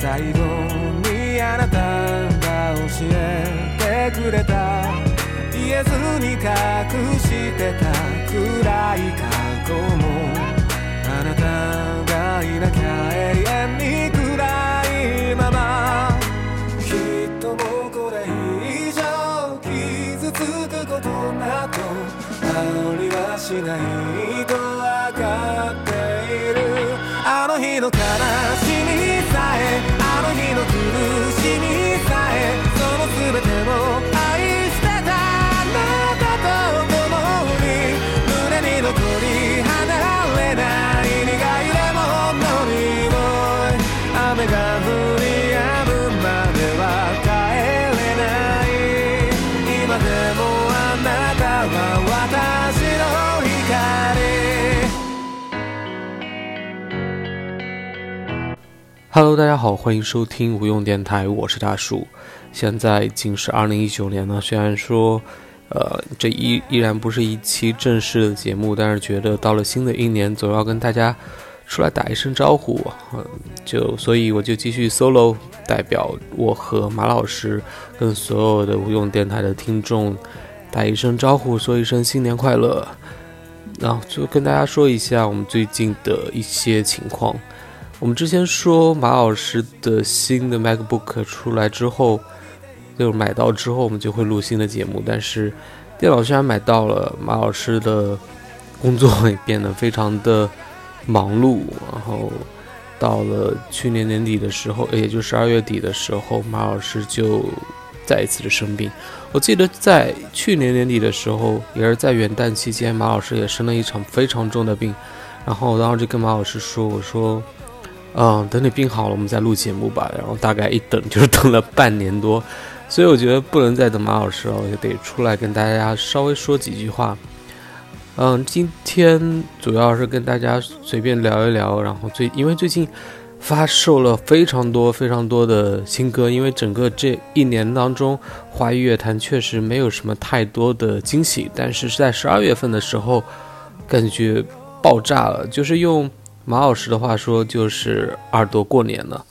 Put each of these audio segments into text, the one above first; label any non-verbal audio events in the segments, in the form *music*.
最後にあなたが教えてくれた言えずに隠してた暗い過去もあなたがいなきゃ永遠に暗いままきっともうこれ以上傷つくことなどありはしないとわかっているあの日の悲 Hello，大家好，欢迎收听无用电台，我是大树。现在已经是二零一九年了，虽然说，呃，这依依然不是一期正式的节目，但是觉得到了新的一年，总要跟大家出来打一声招呼，嗯，就所以我就继续 solo，代表我和马老师跟所有的无用电台的听众打一声招呼，说一声新年快乐。然后就跟大家说一下我们最近的一些情况。我们之前说马老师的新的 MacBook 出来之后，就是买到之后，我们就会录新的节目。但是电脑虽然买到了，马老师的工作也变得非常的忙碌。然后到了去年年底的时候，*laughs* 也就十二月底的时候，马老师就再一次的生病。我记得在去年年底的时候，也是在元旦期间，马老师也生了一场非常重的病。然后我当时就跟马老师说：“我说。”嗯，等你病好了，我们再录节目吧。然后大概一等就是等了半年多，所以我觉得不能再等马老师了，我就得出来跟大家稍微说几句话。嗯，今天主要是跟大家随便聊一聊，然后最因为最近发售了非常多非常多的新歌，因为整个这一年当中，华语乐坛确实没有什么太多的惊喜，但是是在十二月份的时候，感觉爆炸了，就是用。马老师的话说，就是耳朵过年了。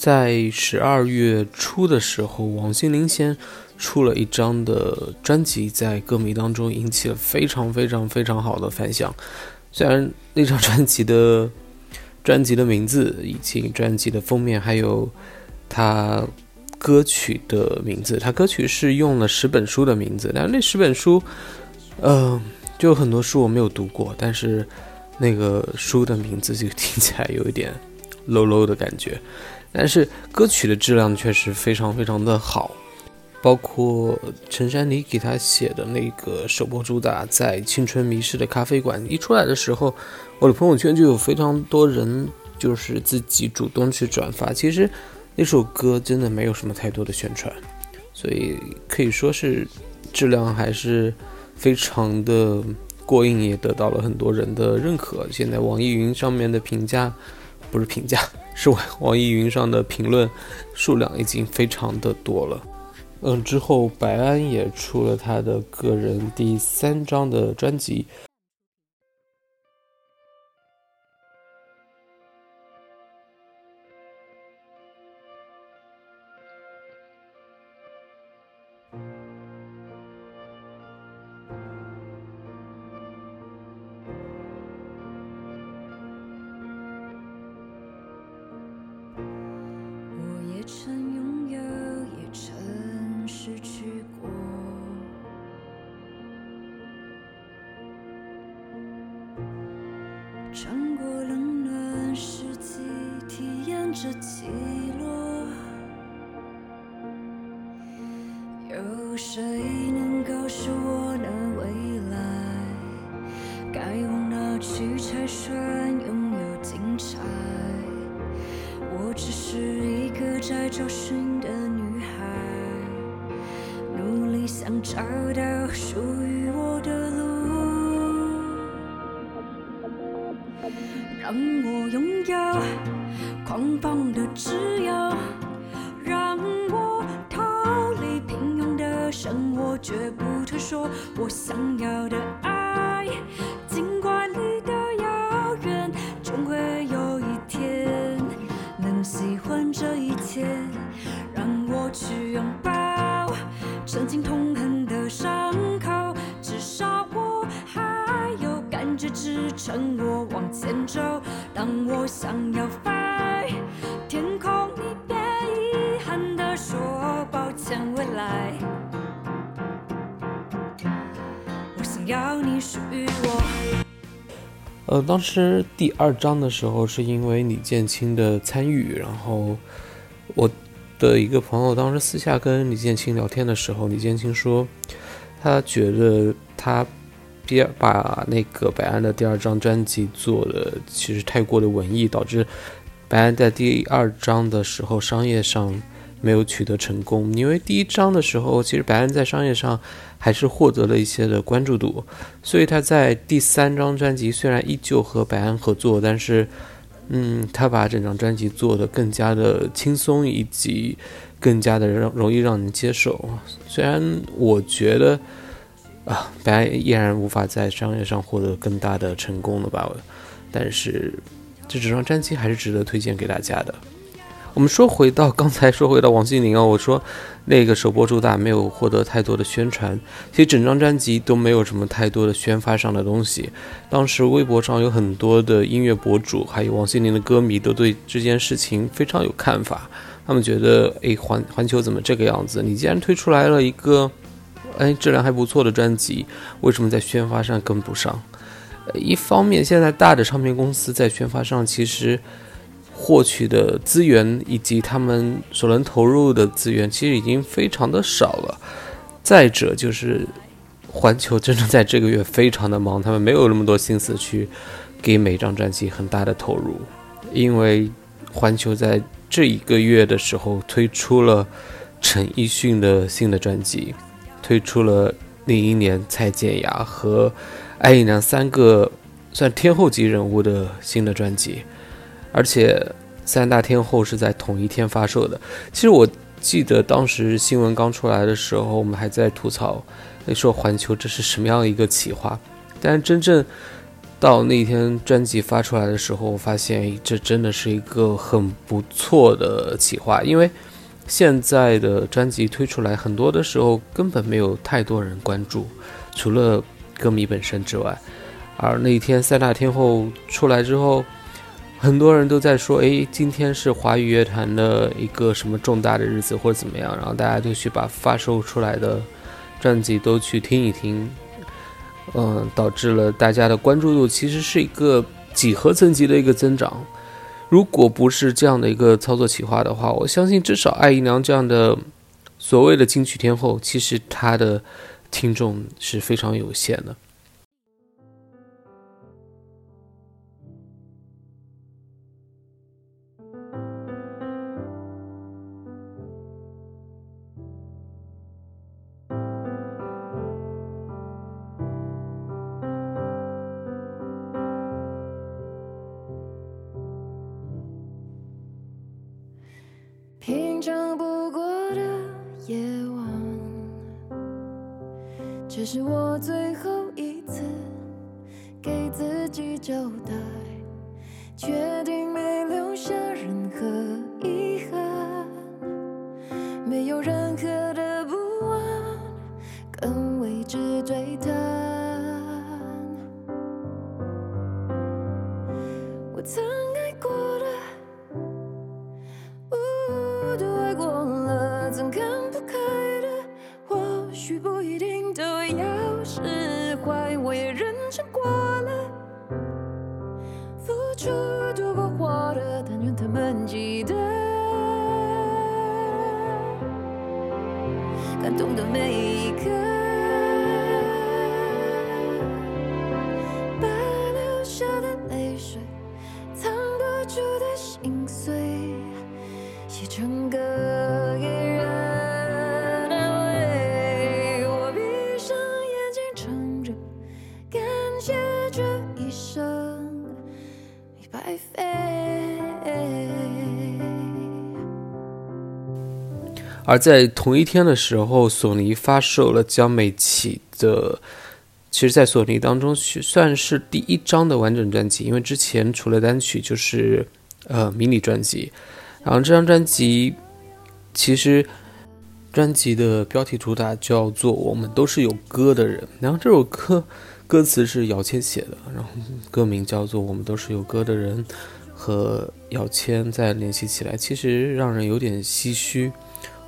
在十二月初的时候，王心凌先出了一张的专辑，在歌迷当中引起了非常非常非常好的反响。虽然那张专辑的专辑的名字以及专辑的封面，还有他歌曲的名字，他歌曲是用了十本书的名字，但是那十本书，嗯、就很多书我没有读过，但是那个书的名字就听起来有一点 *laughs* low low 的感觉。但是歌曲的质量确实非常非常的好。包括陈珊妮给他写的那个首播主打《在青春迷失的咖啡馆》一出来的时候，我的朋友圈就有非常多人就是自己主动去转发。其实那首歌真的没有什么太多的宣传，所以可以说是质量还是非常的过硬，也得到了很多人的认可。现在网易云上面的评价不是评价，是网网易云上的评论数量已经非常的多了。嗯，之后白安也出了他的个人第三张的专辑。在找寻的女孩，努力想找到属于我的路。让我拥有狂放的自由，让我逃离平庸的生活，绝不退缩我想要呃，当时第二章的时候，是因为李建清的参与，然后我的一个朋友当时私下跟李建清聊天的时候，李建清说，他觉得他第二把那个白安的第二张专辑做的其实太过的文艺，导致白安在第二章的时候商业上没有取得成功。因为第一章的时候，其实白安在商业上还是获得了一些的关注度，所以他在第三张专辑虽然依旧和白安合作，但是，嗯，他把整张专辑做得更加的轻松，以及更加的让容易让人接受。虽然我觉得啊，白安依然无法在商业上获得更大的成功了吧，但是这整张专辑还是值得推荐给大家的。我们说回到刚才说回到王心凌啊，我说那个首播主打没有获得太多的宣传，其实整张专辑都没有什么太多的宣发上的东西。当时微博上有很多的音乐博主，还有王心凌的歌迷都对这件事情非常有看法。他们觉得，哎，环环球怎么这个样子？你既然推出来了一个，哎，质量还不错的专辑，为什么在宣发上跟不上？一方面，现在大的唱片公司在宣发上其实。获取的资源以及他们所能投入的资源，其实已经非常的少了。再者就是，环球真的在这个月非常的忙，他们没有那么多心思去给每张专辑很大的投入，因为环球在这一个月的时候推出了陈奕迅的新的专辑，推出了另一年蔡健雅和艾怡良三个算天后级人物的新的专辑。而且三大天后是在同一天发售的。其实我记得当时新闻刚出来的时候，我们还在吐槽，说环球这是什么样一个企划。但真正到那天专辑发出来的时候，我发现这真的是一个很不错的企划，因为现在的专辑推出来，很多的时候根本没有太多人关注，除了歌迷本身之外。而那一天三大天后出来之后，很多人都在说，诶，今天是华语乐坛的一个什么重大的日子，或者怎么样，然后大家就去把发售出来的专辑都去听一听，嗯，导致了大家的关注度其实是一个几何层级的一个增长。如果不是这样的一个操作企划的话，我相信至少艾怡良这样的所谓的金曲天后，其实她的听众是非常有限的。长不过的夜晚，这是我最后一次给自己交代，出多过火的，但愿他们记得，感动的每一刻。而在同一天的时候，索尼发售了江美琪的，其实，在索尼当中算是第一张的完整专辑，因为之前除了单曲就是呃迷你专辑，然后这张专辑其实专辑的标题主打叫做《我们都是有歌的人》，然后这首歌歌词是姚谦写的，然后歌名叫做《我们都是有歌的人》，和姚谦再联系起来，其实让人有点唏嘘。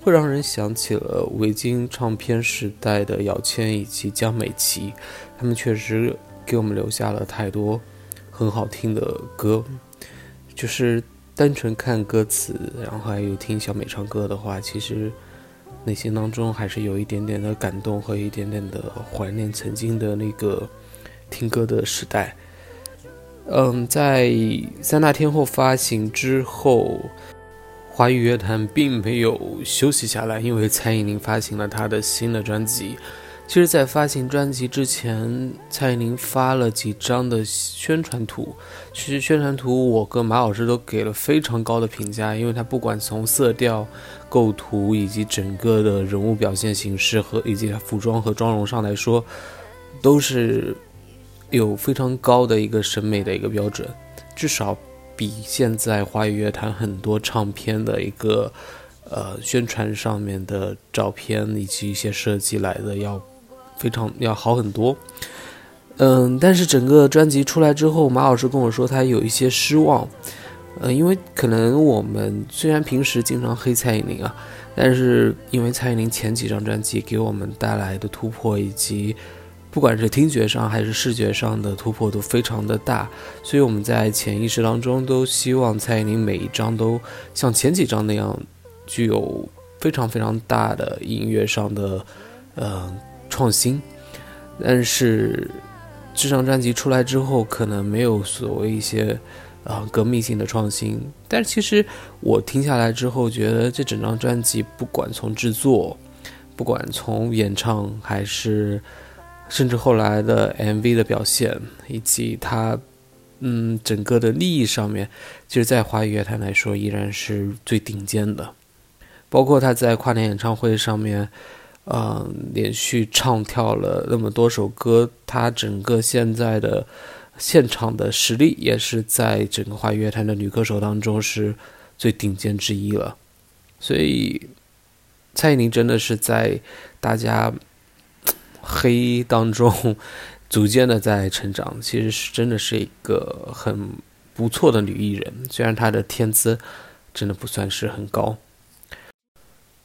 会让人想起了维京唱片时代的姚谦以及江美琪，他们确实给我们留下了太多很好听的歌。就是单纯看歌词，然后还有听小美唱歌的话，其实内心当中还是有一点点的感动和一点点的怀念曾经的那个听歌的时代。嗯，在三大天后发行之后。华语乐坛并没有休息下来，因为蔡依林发行了她的新的专辑。其实，在发行专辑之前，蔡依林发了几张的宣传图。其实，宣传图我跟马老师都给了非常高的评价，因为它不管从色调、构图以及整个的人物表现形式和以及服装和妆容上来说，都是有非常高的一个审美的一个标准，至少。比现在华语乐坛很多唱片的一个呃宣传上面的照片以及一些设计来的要非常要好很多。嗯，但是整个专辑出来之后，马老师跟我说他有一些失望。嗯，因为可能我们虽然平时经常黑蔡依林啊，但是因为蔡依林前几张专辑给我们带来的突破以及。不管是听觉上还是视觉上的突破都非常的大，所以我们在潜意识当中都希望蔡依林每一张都像前几张那样，具有非常非常大的音乐上的呃创新。但是这张专辑出来之后，可能没有所谓一些啊革命性的创新。但其实我听下来之后，觉得这整张专辑不管从制作，不管从演唱还是甚至后来的 MV 的表现，以及他，嗯，整个的利益上面，其实，在华语乐坛来说，依然是最顶尖的。包括他在跨年演唱会上面，嗯，连续唱跳了那么多首歌，他整个现在的现场的实力，也是在整个华语乐坛的女歌手当中是最顶尖之一了。所以，蔡依林真的是在大家。黑当中，*laughs* 逐渐的在成长，其实是真的是一个很不错的女艺人。虽然她的天资真的不算是很高。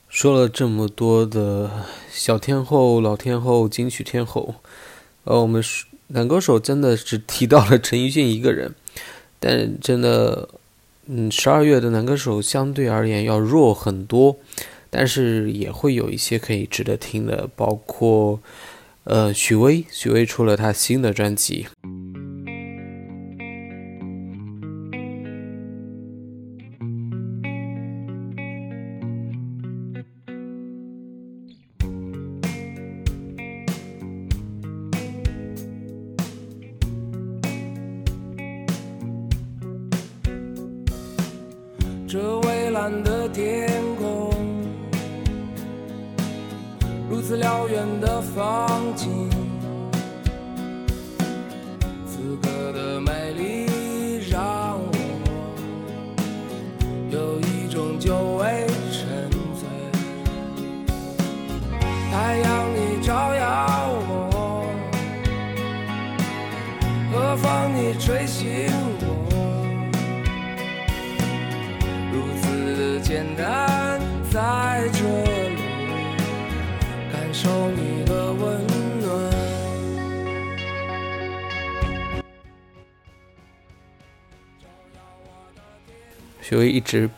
说了这么多的小天后、老天后、金曲天后，呃，我们男歌手真的只提到了陈奕迅一个人，*laughs* 但真的，嗯，十二月的男歌手相对而言要弱很多。但是也会有一些可以值得听的，包括呃许巍，许巍出了他新的专辑。醒我。如此简单，在这里感受你的温暖。许巍一直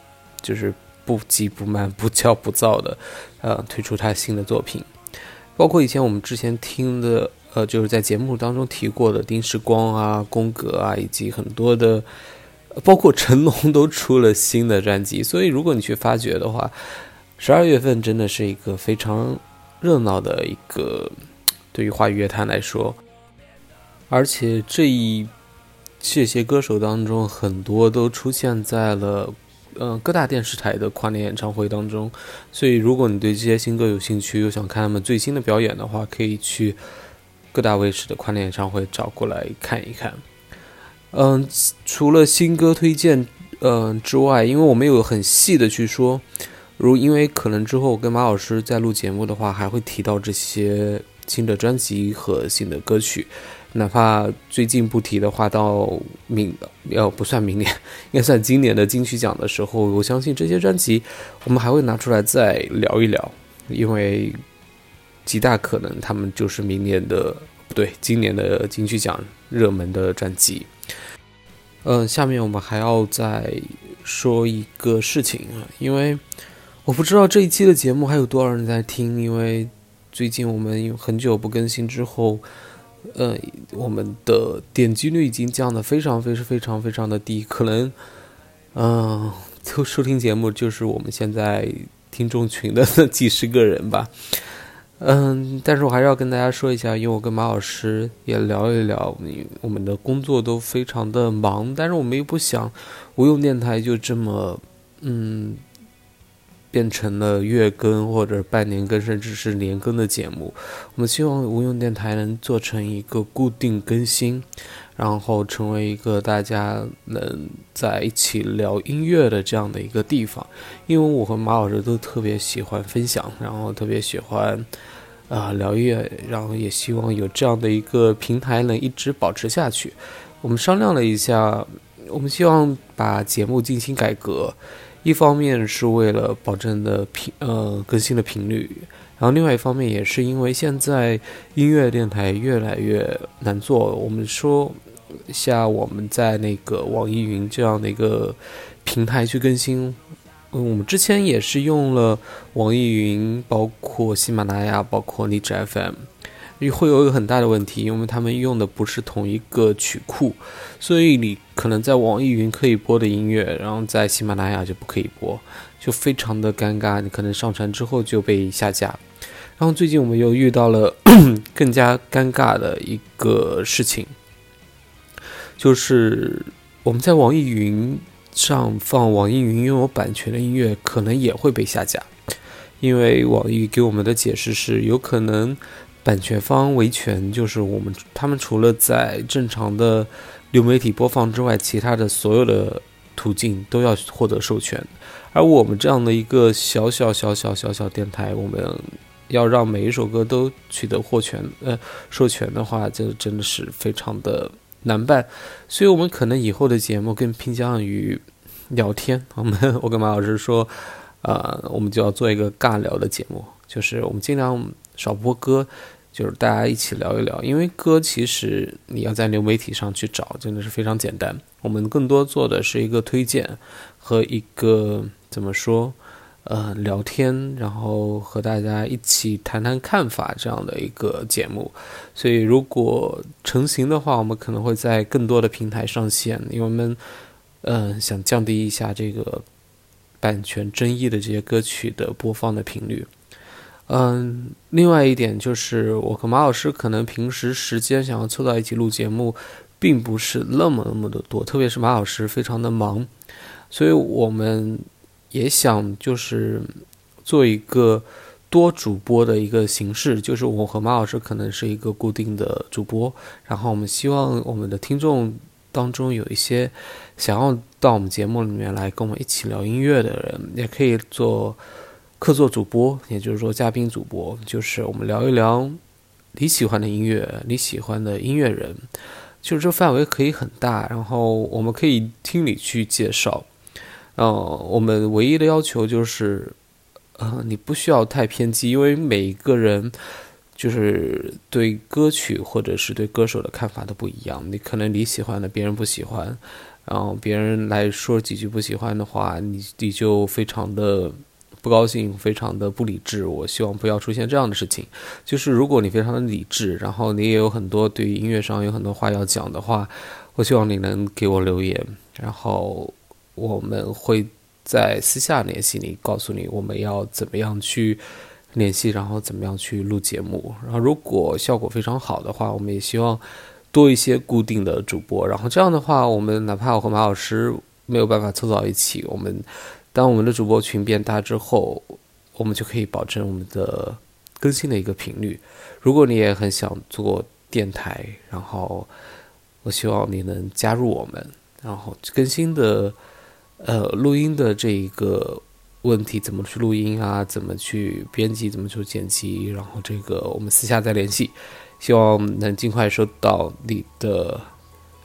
就是不急不慢、不骄不躁的，呃，推出他新的作品，包括以前我们之前听的，呃，就是在节目当中提过的丁世光啊、宫格啊，以及很多的，包括成龙都出了新的专辑，所以如果你去发掘的话，十二月份真的是一个非常热闹的一个，对于华语乐坛来说，而且这一这些歌手当中，很多都出现在了呃各大电视台的跨年演唱会当中。所以，如果你对这些新歌有兴趣，又想看他们最新的表演的话，可以去各大卫视的跨年演唱会找过来看一看。嗯，除了新歌推荐嗯之外，因为我没有很细的去说，如因为可能之后跟马老师在录节目的话，还会提到这些新的专辑和新的歌曲。哪怕最近不提的话，到明要不算明年，*laughs* 应该算今年的金曲奖的时候，我相信这些专辑我们还会拿出来再聊一聊，因为极大可能他们就是明年的不对，今年的金曲奖热门的专辑。嗯，下面我们还要再说一个事情啊，因为我不知道这一期的节目还有多少人在听，因为最近我们有很久不更新之后。呃，我们的点击率已经降得非常非常非常非常的低，可能，嗯，*laughs* 就收听节目就是我们现在听众群的几十个人吧。嗯，但是我还是要跟大家说一下，因为我跟马老师也聊一聊，我们的工作都非常的忙，但是我们又不想无用电台就这么，嗯。变成了月更或者半年更，甚至是年更的节目。我们希望无用电台能做成一个固定更新，然后成为一个大家能在一起聊音乐的这样的一个地方。因为我和马老师都特别喜欢分享，然后特别喜欢啊聊音乐，然后也希望有这样的一个平台能一直保持下去。我们商量了一下，我们希望把节目进行改革。一方面是为了保证的频呃更新的频率，然后另外一方面也是因为现在音乐电台越来越难做。我们说下我们在那个网易云这样的一个平台去更新，嗯，我们之前也是用了网易云，包括喜马拉雅，包括荔枝 FM。会有一个很大的问题，因为他们用的不是同一个曲库，所以你可能在网易云可以播的音乐，然后在喜马拉雅就不可以播，就非常的尴尬。你可能上传之后就被下架。然后最近我们又遇到了 *clears throat* 更加尴尬的一个事情，就是我们在网易云上放网易云拥有版权的音乐，可能也会被下架，因为网易给我们的解释是有可能。版权方维权，就是我们他们除了在正常的流媒体播放之外，其他的所有的途径都要获得授权。而我们这样的一个小小小小小小电台，我们要让每一首歌都取得获权呃授权的话，这真的是非常的难办。所以，我们可能以后的节目更偏向于聊天。我们 *laughs* 我跟马老师说，呃，我们就要做一个尬聊的节目，就是我们尽量。少播歌，就是大家一起聊一聊。因为歌其实你要在流媒体上去找，真的是非常简单。我们更多做的是一个推荐和一个怎么说，呃聊天，然后和大家一起谈谈看法这样的一个节目。所以如果成型的话，我们可能会在更多的平台上线，因为我们嗯、想降低一下这个版权争议的这些歌曲的播放的频率。嗯，另外一点就是，我和马老师可能平时时间想要凑到一起录节目，并不是那么那么的多，特别是马老师非常的忙，所以我们也想就是做一个多主播的一个形式，就是我和马老师可能是一个固定的主播，然后我们希望我们的听众当中有一些想要到我们节目里面来跟我们一起聊音乐的人，也可以做客座主播，也就是说嘉宾主播，就是我们聊一聊你喜欢的音乐，你喜欢的音乐人，就是这范围可以很大，然后我们可以听你去介绍。呃，我们唯一的要求就是，呃，你不需要太偏激，因为每一个人就是对歌曲或者是对歌手的看法都不一样。你可能你喜欢的，别人不喜欢，然后别人来说几句不喜欢的话，你你就非常的不高兴，非常的不理智。我希望不要出现这样的事情。就是如果你非常的理智，然后你也有很多对音乐上有很多话要讲的话，我希望你能给我留言，然后我们会在私下联系你，告诉你我们要怎么样去联系，然后怎么样去录节目。然后如果效果非常好的话，我们也希望多一些固定的主播。然后这样的话，我们哪怕我和马老师没有办法凑到一起，我们当我们的主播群变大之后，我们就可以保证我们的更新的一个频率。如果你也很想做电台，然后我希望你能加入我们，然后更新的呃录音的这一个问题，怎么去录音啊，怎么去编辑，怎么去剪辑，然后这个我们私下再联系，希望能尽快收到你的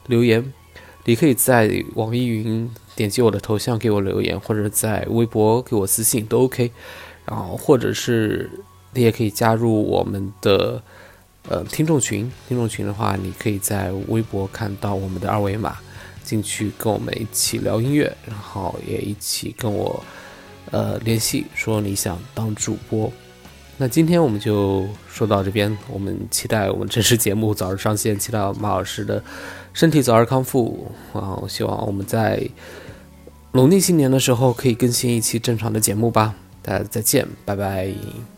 留言。你可以在网易云点击我的头像给我留言，或者在微博给我私信都 OK。然后或者是你也可以加入我们的呃听众群，听众群的话，你可以在微博看到我们的二维码，进去跟我们一起聊音乐，然后也一起跟我呃联系，说你想当主播。那今天我们就说到这边，我们期待我们正式节目早日上线，期待马老师的身体早日康复啊！我希望我们在农历新年的时候可以更新一期正常的节目吧。大家再见，拜拜。